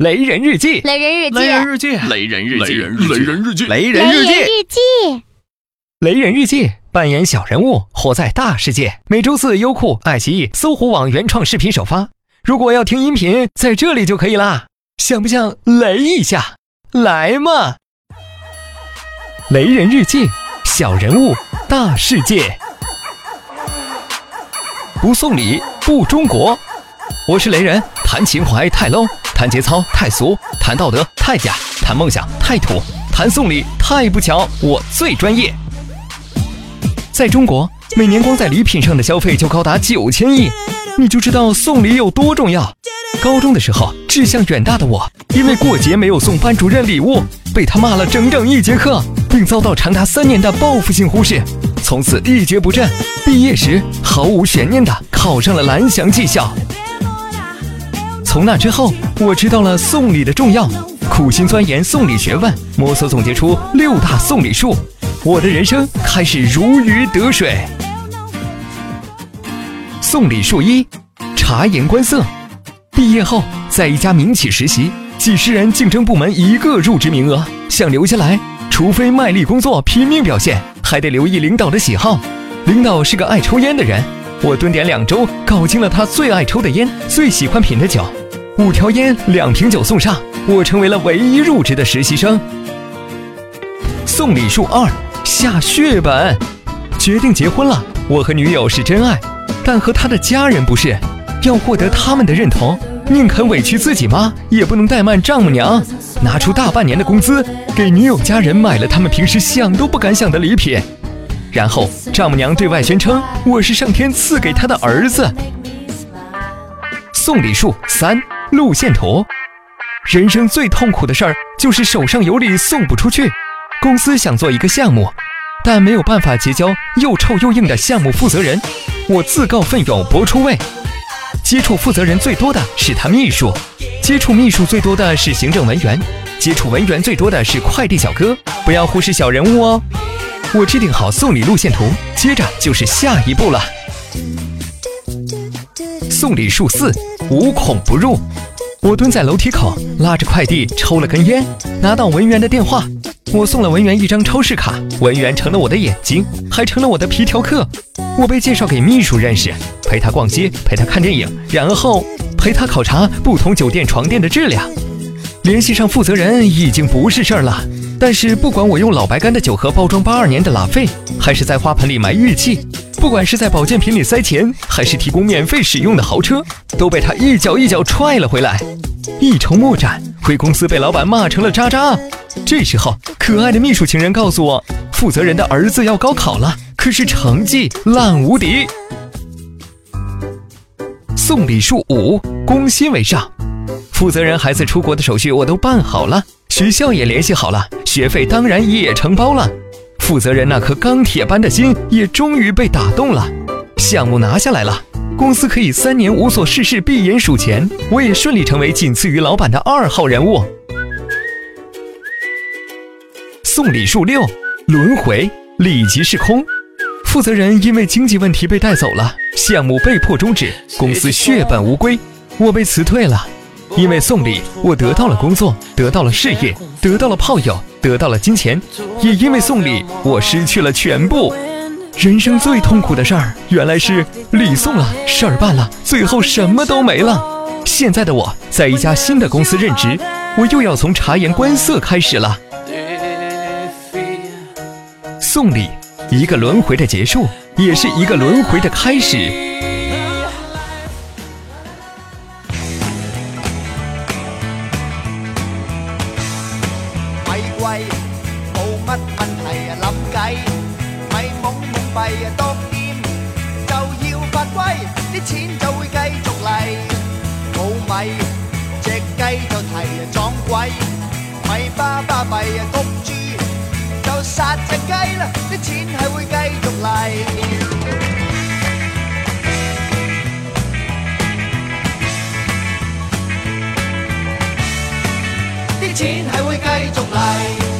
雷人日记，雷人日记，雷人日记，雷人日记，雷人日记，雷人日记，雷人日记，扮演小人物，活在大世界。每周四优酷、爱奇艺、搜狐网原创视频首发。如果要听音频，在这里就可以啦。想不想雷一下？来嘛！雷人日记，小人物，大世界，不送礼不中国。我是雷人，谈情怀太 low。谈节操太俗，谈道德太假，谈梦想太土，谈送礼太不巧。我最专业。在中国，每年光在礼品上的消费就高达九千亿，你就知道送礼有多重要。高中的时候，志向远大的我，因为过节没有送班主任礼物，被他骂了整整一节课，并遭到长达三年的报复性忽视，从此一蹶不振。毕业时，毫无悬念的考上了蓝翔技校。从那之后，我知道了送礼的重要，苦心钻研送礼学问，摸索总结出六大送礼术，我的人生开始如鱼得水。送礼术一，察言观色。毕业后在一家民企实习，几十人竞争部门一个入职名额，想留下来，除非卖力工作，拼命表现，还得留意领导的喜好。领导是个爱抽烟的人，我蹲点两周，搞清了他最爱抽的烟，最喜欢品的酒。五条烟，两瓶酒送上。我成为了唯一入职的实习生。送礼数二，下血本，决定结婚了。我和女友是真爱，但和他的家人不是。要获得他们的认同，宁肯委屈自己吗？也不能怠慢丈母娘。拿出大半年的工资，给女友家人买了他们平时想都不敢想的礼品。然后丈母娘对外宣称我是上天赐给她的儿子。送礼数三。路线图，人生最痛苦的事儿就是手上有礼送不出去。公司想做一个项目，但没有办法结交又臭又硬的项目负责人。我自告奋勇搏出位，接触负责人最多的是他秘书，接触秘书最多的是行政文员，接触文员最多的是快递小哥。不要忽视小人物哦！我制定好送礼路线图，接着就是下一步了。送礼数四，无孔不入。我蹲在楼梯口，拉着快递抽了根烟，拿到文员的电话。我送了文员一张超市卡，文员成了我的眼睛，还成了我的皮条客。我被介绍给秘书认识，陪他逛街，陪他看电影，然后陪他考察不同酒店床垫的质量。联系上负责人已经不是事儿了，但是不管我用老白干的酒盒包装八二年的拉菲，还是在花盆里埋日记。不管是在保健品里塞钱，还是提供免费使用的豪车，都被他一脚一脚踹了回来，一筹莫展，回公司被老板骂成了渣渣。这时候，可爱的秘书情人告诉我，负责人的儿子要高考了，可是成绩烂无敌。送礼数五，攻心为上。负责人孩子出国的手续我都办好了，学校也联系好了，学费当然也承包了。负责人那颗钢铁般的心也终于被打动了，项目拿下来了，公司可以三年无所事事闭眼数钱，我也顺利成为仅次于老板的二号人物。送礼数六，轮回礼即是空。负责人因为经济问题被带走了，项目被迫终止，公司血本无归，我被辞退了。因为送礼，我得到了工作，得到了事业，得到了炮友，得到了金钱；也因为送礼，我失去了全部。人生最痛苦的事儿，原来是礼送了，事儿办了，最后什么都没了。现在的我在一家新的公司任职，我又要从察言观色开始了。送礼，一个轮回的结束，也是一个轮回的开始。乜問題啊，諗計咪懵懵閉啊，當賤就要發威，啲錢就會繼續嚟。冇米只雞就提啊，撞鬼咪巴巴闭啊，谷豬就殺只雞啦，啲钱系会继续嚟，啲錢係會繼續嚟。